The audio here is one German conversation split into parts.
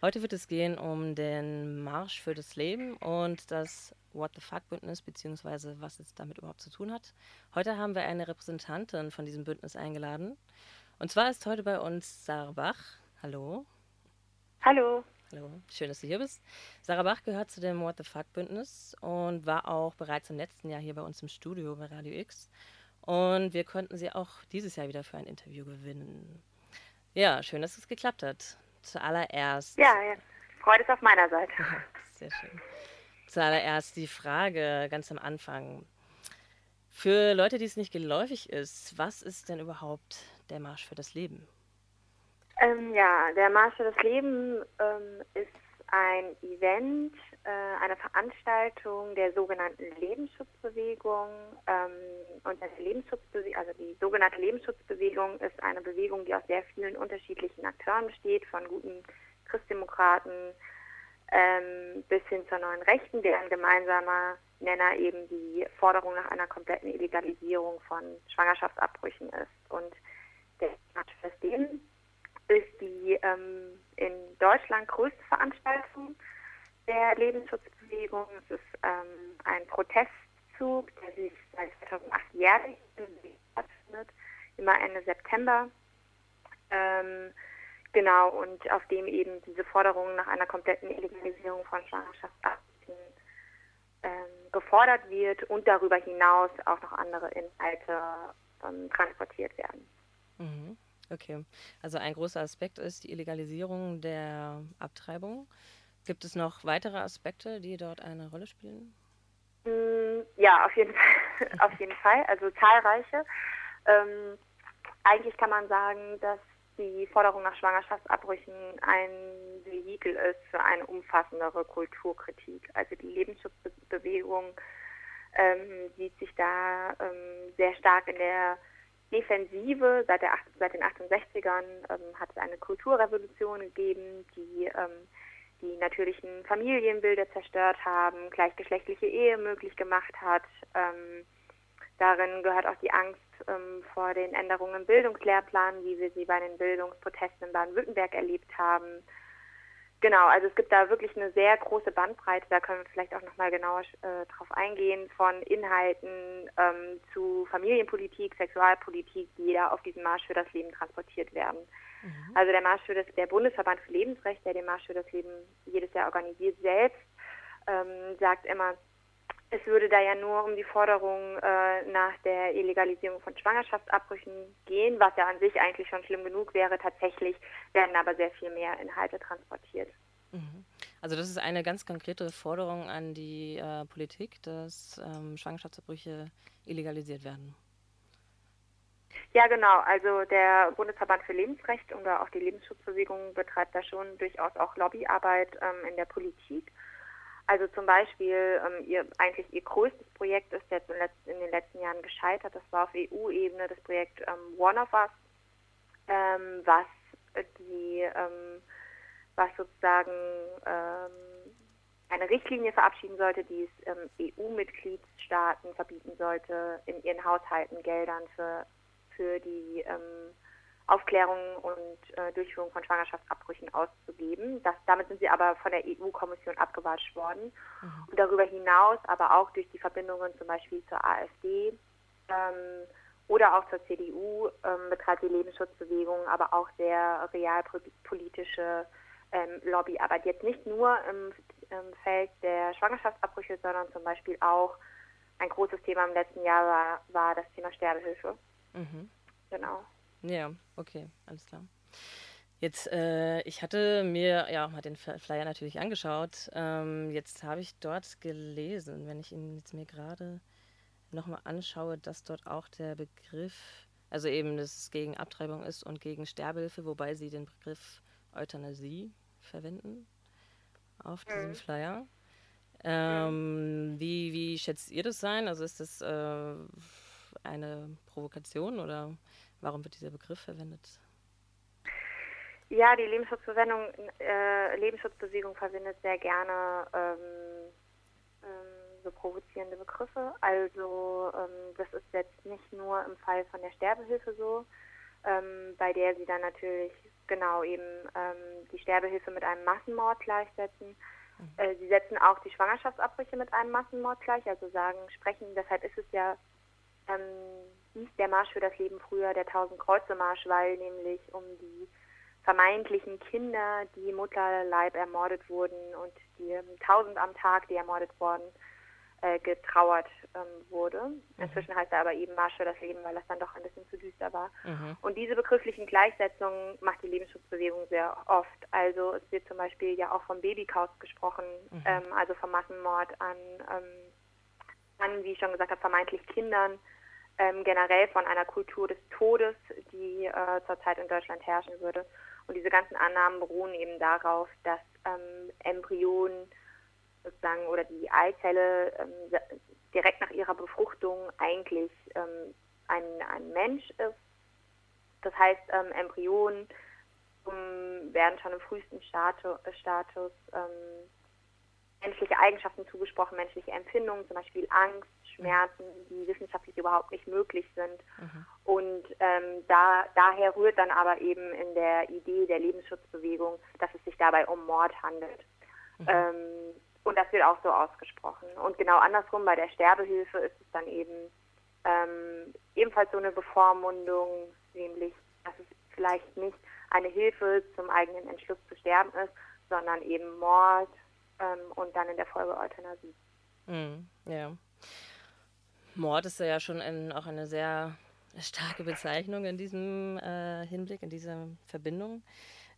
Heute wird es gehen um den Marsch für das Leben und das What the Fuck Bündnis, beziehungsweise was es damit überhaupt zu tun hat. Heute haben wir eine Repräsentantin von diesem Bündnis eingeladen. Und zwar ist heute bei uns Sarah Bach. Hallo. Hallo. Hallo, schön, dass du hier bist. Sarah Bach gehört zu dem What the Fuck Bündnis und war auch bereits im letzten Jahr hier bei uns im Studio bei Radio X. Und wir konnten sie auch dieses Jahr wieder für ein Interview gewinnen. Ja, schön, dass es geklappt hat. Zuallererst. Ja, ja. Freude ist auf meiner Seite. Sehr schön. Zuallererst die Frage ganz am Anfang. Für Leute, die es nicht geläufig ist, was ist denn überhaupt der Marsch für das Leben? Ähm, ja, der Marsch für das Leben ähm, ist ein Event, äh, eine Veranstaltung der sogenannten Lebensschutzbewegung. Ähm, und die Lebensschutzbewegung, also die sogenannte Lebensschutzbewegung ist eine Bewegung, die aus sehr vielen unterschiedlichen Akteuren besteht, von guten Christdemokraten ähm, bis hin zur neuen Rechten, deren gemeinsamer Nenner eben die Forderung nach einer kompletten Illegalisierung von Schwangerschaftsabbrüchen ist. Und der Marsch ist die ähm, in Deutschland größte Veranstaltung der Lebensschutzbewegung. Es ist ähm, ein Protestzug, der sich seit 2008 jährlich stattfindet, immer Ende September. Ähm, genau, und auf dem eben diese Forderung nach einer kompletten Illegalisierung von Schwangerschaftsabbrüchen ähm, gefordert wird und darüber hinaus auch noch andere Inhalte ähm, transportiert werden. Mhm. Okay, also ein großer Aspekt ist die Illegalisierung der Abtreibung. Gibt es noch weitere Aspekte, die dort eine Rolle spielen? Mm, ja, auf jeden Fall. auf jeden Fall. Also zahlreiche. Ähm, eigentlich kann man sagen, dass die Forderung nach Schwangerschaftsabbrüchen ein Vehikel ist für eine umfassendere Kulturkritik. Also die Lebensschutzbewegung ähm, sieht sich da ähm, sehr stark in der Defensive. Seit, der, seit den 68ern ähm, hat es eine Kulturrevolution gegeben, die ähm, die natürlichen Familienbilder zerstört haben, gleichgeschlechtliche Ehe möglich gemacht hat. Ähm, darin gehört auch die Angst ähm, vor den Änderungen im Bildungslehrplan, wie wir sie bei den Bildungsprotesten in Baden-Württemberg erlebt haben. Genau, also es gibt da wirklich eine sehr große Bandbreite, da können wir vielleicht auch nochmal genauer äh, drauf eingehen, von Inhalten ähm, zu Familienpolitik, Sexualpolitik, die da auf diesem Marsch für das Leben transportiert werden. Mhm. Also der Marsch für das, der Bundesverband für Lebensrecht, der den Marsch für das Leben jedes Jahr organisiert, selbst ähm, sagt immer, es würde da ja nur um die Forderung äh, nach der Illegalisierung von Schwangerschaftsabbrüchen gehen, was ja an sich eigentlich schon schlimm genug wäre. Tatsächlich werden aber sehr viel mehr Inhalte transportiert. Mhm. Also das ist eine ganz konkrete Forderung an die äh, Politik, dass ähm, Schwangerschaftsabbrüche illegalisiert werden. Ja, genau. Also der Bundesverband für Lebensrecht und auch die Lebensschutzbewegung betreibt da schon durchaus auch Lobbyarbeit ähm, in der Politik. Also zum Beispiel, ähm, ihr, eigentlich ihr größtes Projekt ist jetzt in, den letzten Jahren gescheitert. Das war auf EU-Ebene das Projekt ähm, One of Us, ähm, was die, ähm, was sozusagen ähm, eine Richtlinie verabschieden sollte, die es ähm, EU-Mitgliedstaaten verbieten sollte, in ihren Haushalten Geldern für, für die Aufklärung und äh, Durchführung von Schwangerschaftsabbrüchen auszugeben. Das, damit sind sie aber von der EU-Kommission abgewatscht worden. Mhm. Und darüber hinaus aber auch durch die Verbindungen zum Beispiel zur AfD ähm, oder auch zur CDU ähm, betreibt die Lebensschutzbewegung aber auch sehr realpolitische ähm, Lobbyarbeit. Jetzt nicht nur im, im Feld der Schwangerschaftsabbrüche, sondern zum Beispiel auch ein großes Thema im letzten Jahr war, war das Thema Sterbehilfe. Mhm. Genau. Ja, okay, alles klar. Jetzt, äh, ich hatte mir ja mal den Flyer natürlich angeschaut. Ähm, jetzt habe ich dort gelesen, wenn ich ihn jetzt mir gerade nochmal anschaue, dass dort auch der Begriff, also eben, dass es gegen Abtreibung ist und gegen Sterbehilfe, wobei sie den Begriff Euthanasie verwenden auf diesem mhm. Flyer. Ähm, wie, wie schätzt ihr das sein? Also ist das äh, eine Provokation oder Warum wird dieser Begriff verwendet? Ja, die Lebensschutzverwendung, äh, Lebensschutzbewegung verwendet sehr gerne ähm, ähm, so provozierende Begriffe. Also ähm, das ist jetzt nicht nur im Fall von der Sterbehilfe so, ähm, bei der sie dann natürlich genau eben ähm, die Sterbehilfe mit einem Massenmord gleichsetzen. Mhm. Äh, sie setzen auch die Schwangerschaftsabbrüche mit einem Massenmord gleich, also sagen, sprechen, deshalb ist es ja, ähm, hieß der Marsch für das Leben früher der Tausend-Kreuze-Marsch, weil nämlich um die vermeintlichen Kinder, die Mutterleib ermordet wurden und die tausend am Tag, die ermordet wurden, äh, getrauert ähm, wurde. Mhm. Inzwischen heißt er aber eben Marsch für das Leben, weil das dann doch ein bisschen zu düster war. Mhm. Und diese begrifflichen Gleichsetzungen macht die Lebensschutzbewegung sehr oft. Also es wird zum Beispiel ja auch vom Babykaus gesprochen, mhm. ähm, also vom Massenmord an, ähm, an, wie ich schon gesagt habe, vermeintlich Kindern, ähm, generell von einer Kultur des Todes, die äh, zurzeit in Deutschland herrschen würde. Und diese ganzen Annahmen beruhen eben darauf, dass ähm, Embryonen sozusagen oder die Eizelle ähm, direkt nach ihrer Befruchtung eigentlich ähm, ein, ein Mensch ist. Das heißt, ähm, Embryonen werden schon im frühesten Status, Status ähm, menschliche Eigenschaften zugesprochen, menschliche Empfindungen, zum Beispiel Angst, Schmerzen, die wissenschaftlich überhaupt nicht möglich sind. Mhm. Und ähm, da, daher rührt dann aber eben in der Idee der Lebensschutzbewegung, dass es sich dabei um Mord handelt. Mhm. Ähm, und das wird auch so ausgesprochen. Und genau andersrum bei der Sterbehilfe ist es dann eben ähm, ebenfalls so eine Bevormundung, nämlich, dass es vielleicht nicht eine Hilfe zum eigenen Entschluss zu sterben ist, sondern eben Mord ähm, und dann in der Folge Euthanasie. Mm, ja. Mord ist ja schon ein, auch eine sehr starke Bezeichnung in diesem äh, Hinblick, in dieser Verbindung.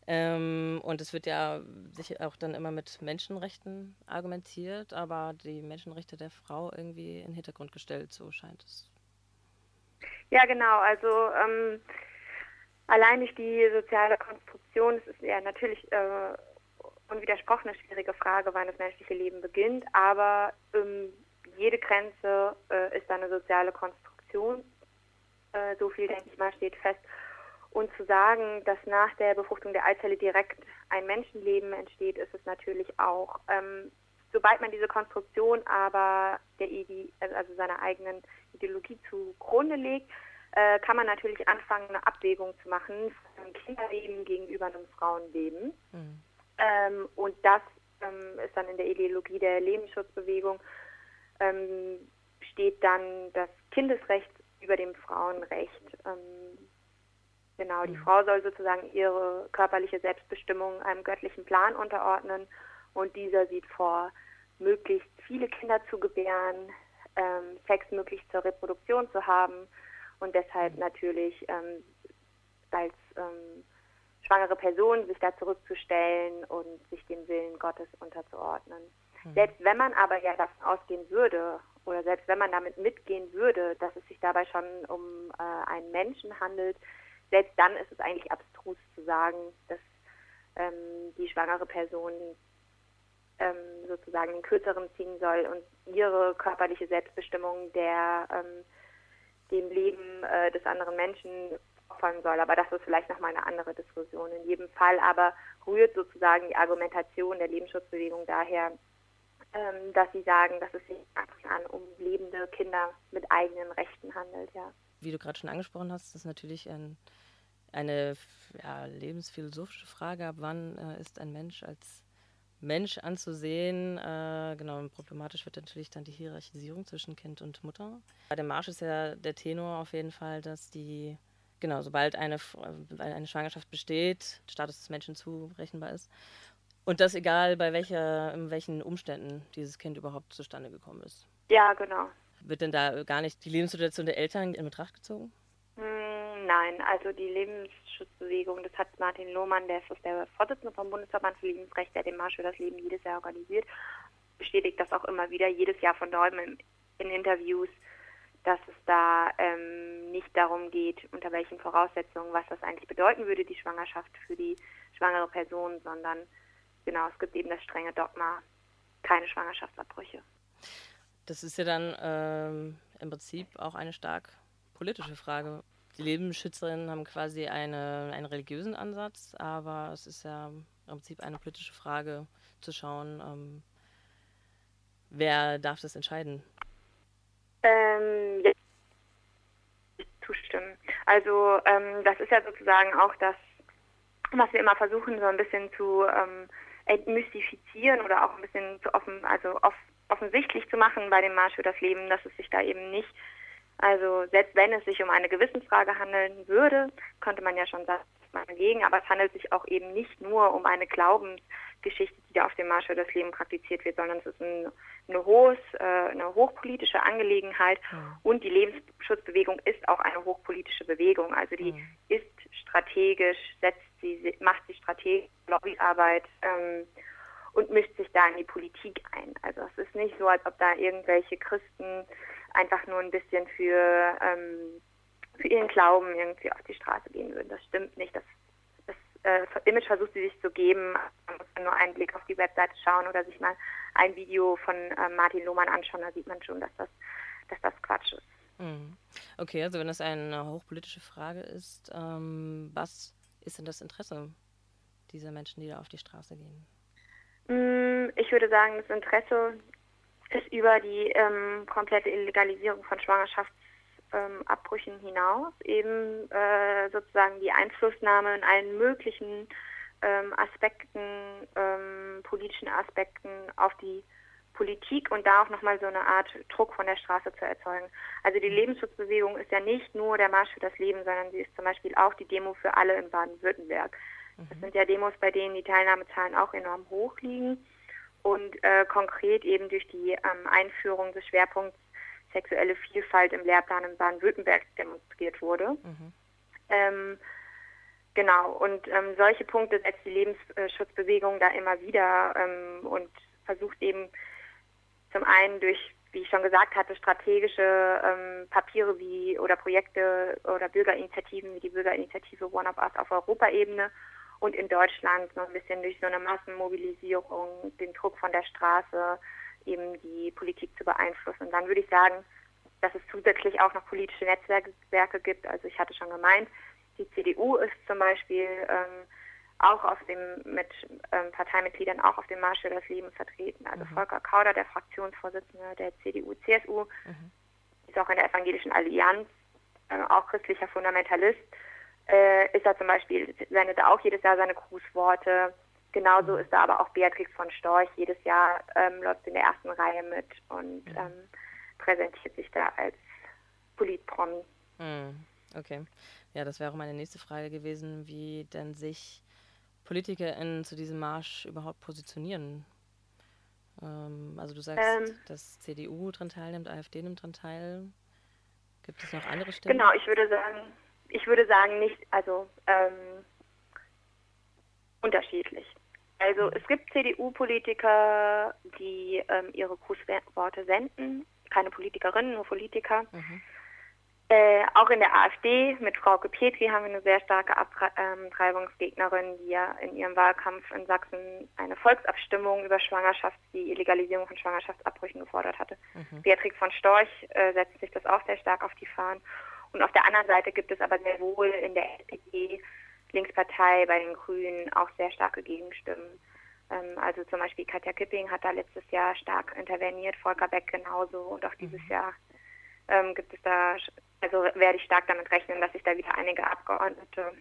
Ähm, und es wird ja sich auch dann immer mit Menschenrechten argumentiert, aber die Menschenrechte der Frau irgendwie in den Hintergrund gestellt, so scheint es. Ja, genau. Also ähm, allein durch die soziale Konstruktion, es ist ja natürlich äh, unwidersprochen eine schwierige Frage, wann das menschliche Leben beginnt, aber ähm, jede Grenze äh, ist eine soziale Konstruktion. Äh, so viel, denke ich mal, steht fest. Und zu sagen, dass nach der Befruchtung der Eizelle direkt ein Menschenleben entsteht, ist es natürlich auch. Ähm, sobald man diese Konstruktion aber der Ide also seiner eigenen Ideologie zugrunde legt, äh, kann man natürlich anfangen, eine Abwägung zu machen von einem Kinderleben gegenüber einem Frauenleben. Mhm. Ähm, und das ähm, ist dann in der Ideologie der Lebensschutzbewegung, ähm, steht dann das Kindesrecht über dem Frauenrecht. Ähm, Genau, die mhm. Frau soll sozusagen ihre körperliche Selbstbestimmung einem göttlichen Plan unterordnen und dieser sieht vor, möglichst viele Kinder zu gebären, ähm, Sex möglichst zur Reproduktion zu haben und deshalb mhm. natürlich als ähm, schwangere Person sich da zurückzustellen und sich dem Willen Gottes unterzuordnen. Mhm. Selbst wenn man aber ja davon ausgehen würde oder selbst wenn man damit mitgehen würde, dass es sich dabei schon um äh, einen Menschen handelt, selbst dann ist es eigentlich abstrus zu sagen, dass ähm, die schwangere Person ähm, sozusagen den Kürzeren ziehen soll und ihre körperliche Selbstbestimmung der ähm, dem Leben äh, des anderen Menschen opfern soll. Aber das ist vielleicht nochmal eine andere Diskussion. In jedem Fall aber rührt sozusagen die Argumentation der Lebensschutzbewegung daher, ähm, dass sie sagen, dass es sich an um lebende Kinder mit eigenen Rechten handelt, ja. Wie du gerade schon angesprochen hast, ist natürlich ein eine ja, lebensphilosophische Frage, ab wann äh, ist ein Mensch als Mensch anzusehen. Äh, genau, problematisch wird natürlich dann die Hierarchisierung zwischen Kind und Mutter. Bei dem Marsch ist ja der Tenor auf jeden Fall, dass die, genau, sobald eine, eine Schwangerschaft besteht, Status des Menschen zurechenbar ist. Und das egal, bei welcher, in welchen Umständen dieses Kind überhaupt zustande gekommen ist. Ja, genau. Wird denn da gar nicht die Lebenssituation der Eltern in Betracht gezogen? Nein, also die Lebensschutzbewegung, das hat Martin Lohmann, der ist der Vorsitzende vom Bundesverband für Lebensrecht, der den Marsch für das Leben jedes Jahr organisiert, bestätigt das auch immer wieder, jedes Jahr von neuem in, in Interviews, dass es da ähm, nicht darum geht, unter welchen Voraussetzungen, was das eigentlich bedeuten würde, die Schwangerschaft für die schwangere Person, sondern genau, es gibt eben das strenge Dogma, keine Schwangerschaftsabbrüche. Das ist ja dann ähm, im Prinzip auch eine stark politische Frage. Die Lebensschützerinnen haben quasi eine, einen religiösen Ansatz, aber es ist ja im Prinzip eine politische Frage zu schauen, ähm, wer darf das entscheiden? Ähm, ja, zustimmen. Also ähm, das ist ja sozusagen auch das was wir immer versuchen, so ein bisschen zu ähm, entmystifizieren oder auch ein bisschen zu offen, also off, offensichtlich zu machen bei dem Marsch für das Leben, dass es sich da eben nicht, also selbst wenn es sich um eine Gewissensfrage handeln würde, könnte man ja schon sagen, man dagegen, aber es handelt sich auch eben nicht nur um eine Glaubensgeschichte, die da auf dem Marsch für das Leben praktiziert wird, sondern es ist ein, eine, hohes, äh, eine hochpolitische Angelegenheit mhm. und die Lebensschutzbewegung ist auch eine hochpolitische Bewegung. Also die mhm. ist strategisch, setzt sie, macht sie strategische Lobbyarbeit ähm, und mischt sich da in die Politik ein. Also es ist nicht so, als ob da irgendwelche Christen einfach nur ein bisschen für, ähm, für ihren Glauben irgendwie auf die Straße gehen würden. Das stimmt nicht. Das äh, Image versucht sie sich zu geben. Man muss nur einen Blick auf die Webseite schauen oder sich mal ein Video von äh, Martin Lohmann anschauen. Da sieht man schon, dass das, dass das Quatsch ist. Mhm. Okay, also wenn das eine hochpolitische Frage ist, ähm, was ist denn das Interesse dieser Menschen, die da auf die Straße gehen? Mm, ich würde sagen, das Interesse ist über die ähm, komplette Illegalisierung von Schwangerschaftsabbrüchen ähm, hinaus eben äh, sozusagen die Einflussnahme in allen möglichen ähm, Aspekten, ähm, politischen Aspekten auf die Politik und da auch nochmal so eine Art Druck von der Straße zu erzeugen. Also die mhm. Lebensschutzbewegung ist ja nicht nur der Marsch für das Leben, sondern sie ist zum Beispiel auch die Demo für alle in Baden-Württemberg. Das mhm. sind ja Demos, bei denen die Teilnahmezahlen auch enorm hoch liegen und äh, konkret eben durch die ähm, Einführung des Schwerpunkts sexuelle Vielfalt im Lehrplan in Baden-Württemberg demonstriert wurde. Mhm. Ähm, genau, und ähm, solche Punkte setzt die Lebensschutzbewegung da immer wieder ähm, und versucht eben zum einen durch, wie ich schon gesagt hatte, strategische ähm, Papiere wie oder Projekte oder Bürgerinitiativen wie die Bürgerinitiative One of Us auf Europaebene und in Deutschland noch ein bisschen durch so eine Massenmobilisierung, den Druck von der Straße, eben die Politik zu beeinflussen. Und dann würde ich sagen, dass es zusätzlich auch noch politische Netzwerke gibt. Also ich hatte schon gemeint, die CDU ist zum Beispiel ähm, auch auf dem mit ähm, Parteimitgliedern auch auf dem Marsch für das Leben vertreten. Also mhm. Volker Kauder, der Fraktionsvorsitzende der CDU-CSU, mhm. ist auch in der Evangelischen Allianz, äh, auch christlicher Fundamentalist, äh, ist er zum Beispiel, sendet auch jedes Jahr seine Grußworte. Genauso ist da aber auch Beatrix von Storch jedes Jahr ähm, läuft in der ersten Reihe mit und mhm. ähm, präsentiert sich da als Politpromi. Mhm. Okay. Ja, das wäre auch meine nächste Frage gewesen, wie denn sich PolitikerInnen zu diesem Marsch überhaupt positionieren? Ähm, also du sagst, ähm, dass CDU dran teilnimmt, AfD nimmt dran teil. Gibt es noch andere Stimmen? Genau, ich würde sagen, ich würde sagen nicht, also ähm, unterschiedlich. Also es gibt CDU-Politiker, die ähm, ihre Grußworte senden, keine Politikerinnen, nur Politiker. Mhm. Äh, auch in der AfD mit Frau Petri haben wir eine sehr starke Abtreibungsgegnerin, die ja in ihrem Wahlkampf in Sachsen eine Volksabstimmung über Schwangerschafts-, die Illegalisierung von Schwangerschaftsabbrüchen gefordert hatte. Mhm. Beatrix von Storch äh, setzt sich das auch sehr stark auf die Fahnen. Und auf der anderen Seite gibt es aber sehr wohl in der Linkspartei, bei den Grünen auch sehr starke Gegenstimmen. Ähm, also zum Beispiel Katja Kipping hat da letztes Jahr stark interveniert, Volker Beck genauso und auch dieses mhm. Jahr ähm, gibt es da, also werde ich stark damit rechnen, dass sich da wieder einige Abgeordnete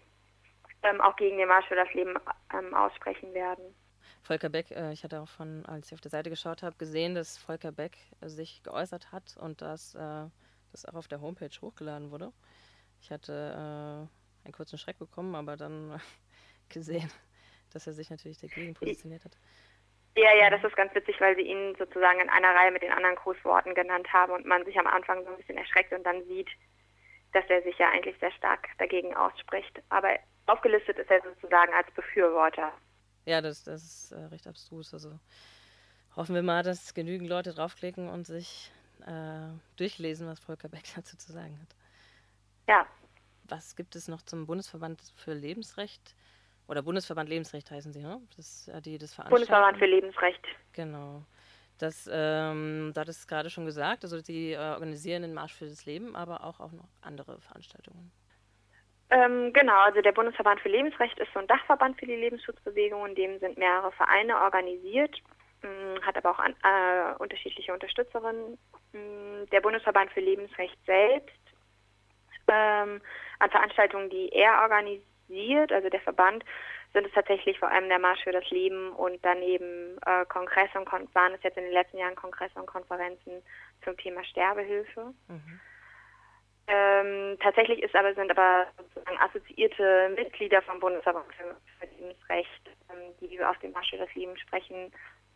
ähm, auch gegen den Marsch für das Leben ähm, aussprechen werden. Volker Beck, äh, ich hatte auch von, als ich auf der Seite geschaut habe, gesehen, dass Volker Beck äh, sich geäußert hat und dass äh, das auch auf der Homepage hochgeladen wurde. Ich hatte einen kurzen Schreck bekommen, aber dann gesehen, dass er sich natürlich dagegen positioniert hat. Ja, ja, das ist ganz witzig, weil sie ihn sozusagen in einer Reihe mit den anderen Grußworten genannt haben und man sich am Anfang so ein bisschen erschreckt und dann sieht, dass er sich ja eigentlich sehr stark dagegen ausspricht. Aber aufgelistet ist er sozusagen als Befürworter. Ja, das, das ist äh, recht abstrus. Also hoffen wir mal, dass genügend Leute draufklicken und sich äh, durchlesen, was Volker Beck dazu zu sagen hat. Ja. Was gibt es noch zum Bundesverband für Lebensrecht? Oder Bundesverband Lebensrecht heißen sie, ne? Das, äh, die das Bundesverband für Lebensrecht. Genau. Das, ähm, da hat es gerade schon gesagt, also sie äh, organisieren den Marsch für das Leben, aber auch, auch noch andere Veranstaltungen. Ähm, genau, also der Bundesverband für Lebensrecht ist so ein Dachverband für die Lebensschutzbewegung, in dem sind mehrere Vereine organisiert, mh, mm, hat aber auch an, äh, unterschiedliche Unterstützerinnen. Mh, mm, der Bundesverband für Lebensrecht selbst ähm, an Veranstaltungen, die er organisiert also der Verband sind es tatsächlich vor allem der Marsch für das Leben und daneben äh, Kongresse und Kon waren es jetzt in den letzten Jahren Kongresse und Konferenzen zum Thema Sterbehilfe. Mhm. Ähm, tatsächlich ist aber, sind aber sozusagen assoziierte Mitglieder vom Bundesverband für, Lebensrecht, ähm, die auf dem Marsch für das Leben sprechen.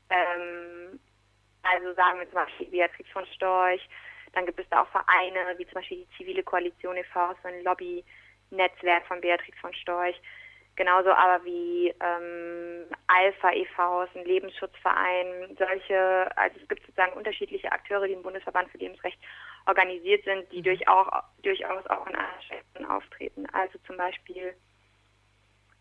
Ähm, also sagen wir zum Beispiel Beatrix von Storch. Dann gibt es da auch Vereine, wie zum Beispiel die Zivile Koalition e.V., so ein Lobby-Netzwerk von Beatrix von Storch. Genauso aber wie ähm, Alpha e.V., ein Lebensschutzverein. Solche, also es gibt sozusagen unterschiedliche Akteure, die im Bundesverband für Lebensrecht organisiert sind, die mhm. durch auch, durchaus auch in anderen auftreten. Also zum Beispiel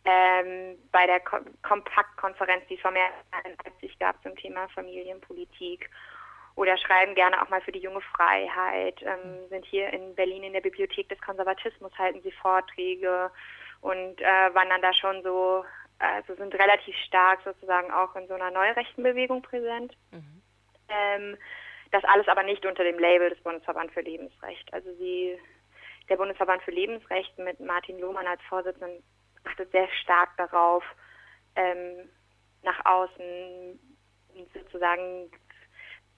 ähm, bei der Ko Kompaktkonferenz, die es vor mehr in Leipzig gab zum Thema Familienpolitik oder schreiben gerne auch mal für die junge Freiheit, ähm, sind hier in Berlin in der Bibliothek des Konservatismus, halten sie Vorträge und äh, wandern da schon so, also sind relativ stark sozusagen auch in so einer neurechten Bewegung präsent. Mhm. Ähm, das alles aber nicht unter dem Label des Bundesverband für Lebensrecht. Also sie, der Bundesverband für Lebensrecht mit Martin Lohmann als Vorsitzenden achtet sehr stark darauf, ähm, nach außen sozusagen,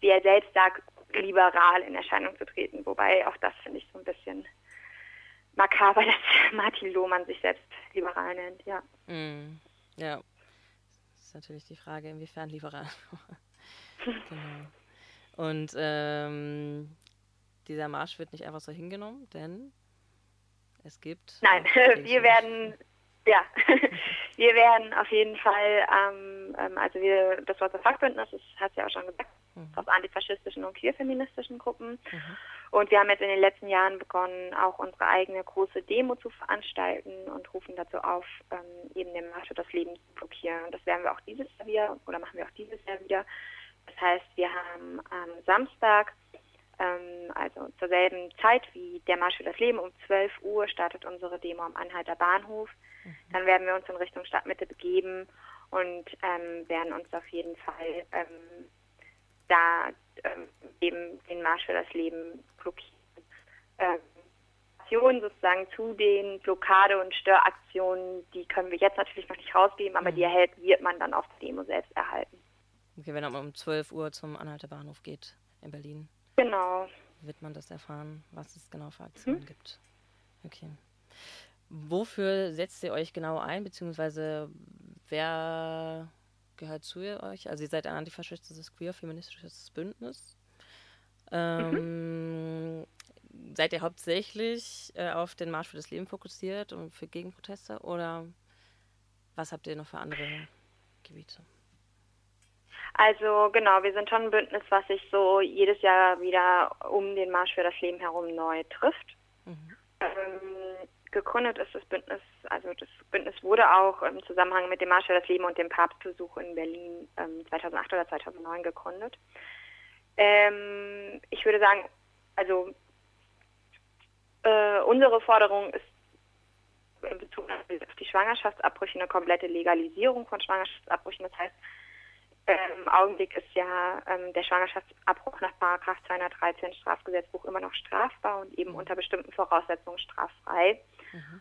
wie er selbst sagt, liberal in Erscheinung zu treten. Wobei auch das finde ich so ein bisschen makaber, dass Martin Lohmann sich selbst liberal nennt, ja. Mm, ja. Das ist natürlich die Frage, inwiefern liberal. genau. Und ähm, dieser Marsch wird nicht einfach so hingenommen, denn es gibt. Nein, wir werden, ja, wir werden auf jeden Fall, ähm, ähm, also wir, das Wort Fachbündnis, das hat es ja auch schon gesagt. Aus antifaschistischen und queerfeministischen Gruppen. Mhm. Und wir haben jetzt in den letzten Jahren begonnen, auch unsere eigene große Demo zu veranstalten und rufen dazu auf, ähm, eben den Marsch für das Leben zu blockieren. Und das werden wir auch dieses Jahr wieder, oder machen wir auch dieses Jahr wieder. Das heißt, wir haben am Samstag, ähm, also zur selben Zeit wie der Marsch für das Leben, um 12 Uhr startet unsere Demo am Anhalter Bahnhof. Mhm. Dann werden wir uns in Richtung Stadtmitte begeben und ähm, werden uns auf jeden Fall ähm, da ähm, eben den Marsch für das Leben blockieren. Ähm, sozusagen zu den Blockade- und Störaktionen, die können wir jetzt natürlich noch nicht rausgeben, aber mhm. die erhält, wird man dann auf der Demo selbst erhalten. Okay, wenn man um 12 Uhr zum Anhalter Bahnhof geht in Berlin. Genau. Wird man das erfahren, was es genau für Aktionen mhm. gibt. Okay. Wofür setzt ihr euch genau ein, beziehungsweise wer gehört zu euch? Also ihr seid ein antifaschistisches, queer-feministisches Bündnis. Ähm, mhm. Seid ihr hauptsächlich äh, auf den Marsch für das Leben fokussiert und für Gegenproteste oder was habt ihr noch für andere Gebiete? Also genau, wir sind schon ein Bündnis, was sich so jedes Jahr wieder um den Marsch für das Leben herum neu trifft. Mhm. Ähm, gegründet ist das Bündnis, also das Bündnis wurde auch im Zusammenhang mit dem Marsch für das Leben und dem Papstbesuch in Berlin ähm, 2008 oder 2009 gegründet. Ähm, ich würde sagen, also äh, unsere Forderung ist in Bezug auf die Schwangerschaftsabbrüche eine komplette Legalisierung von Schwangerschaftsabbrüchen. Das heißt, im Augenblick ist ja ähm, der Schwangerschaftsabbruch nach Paragraph 213 Strafgesetzbuch immer noch strafbar und eben mhm. unter bestimmten Voraussetzungen straffrei. Mhm.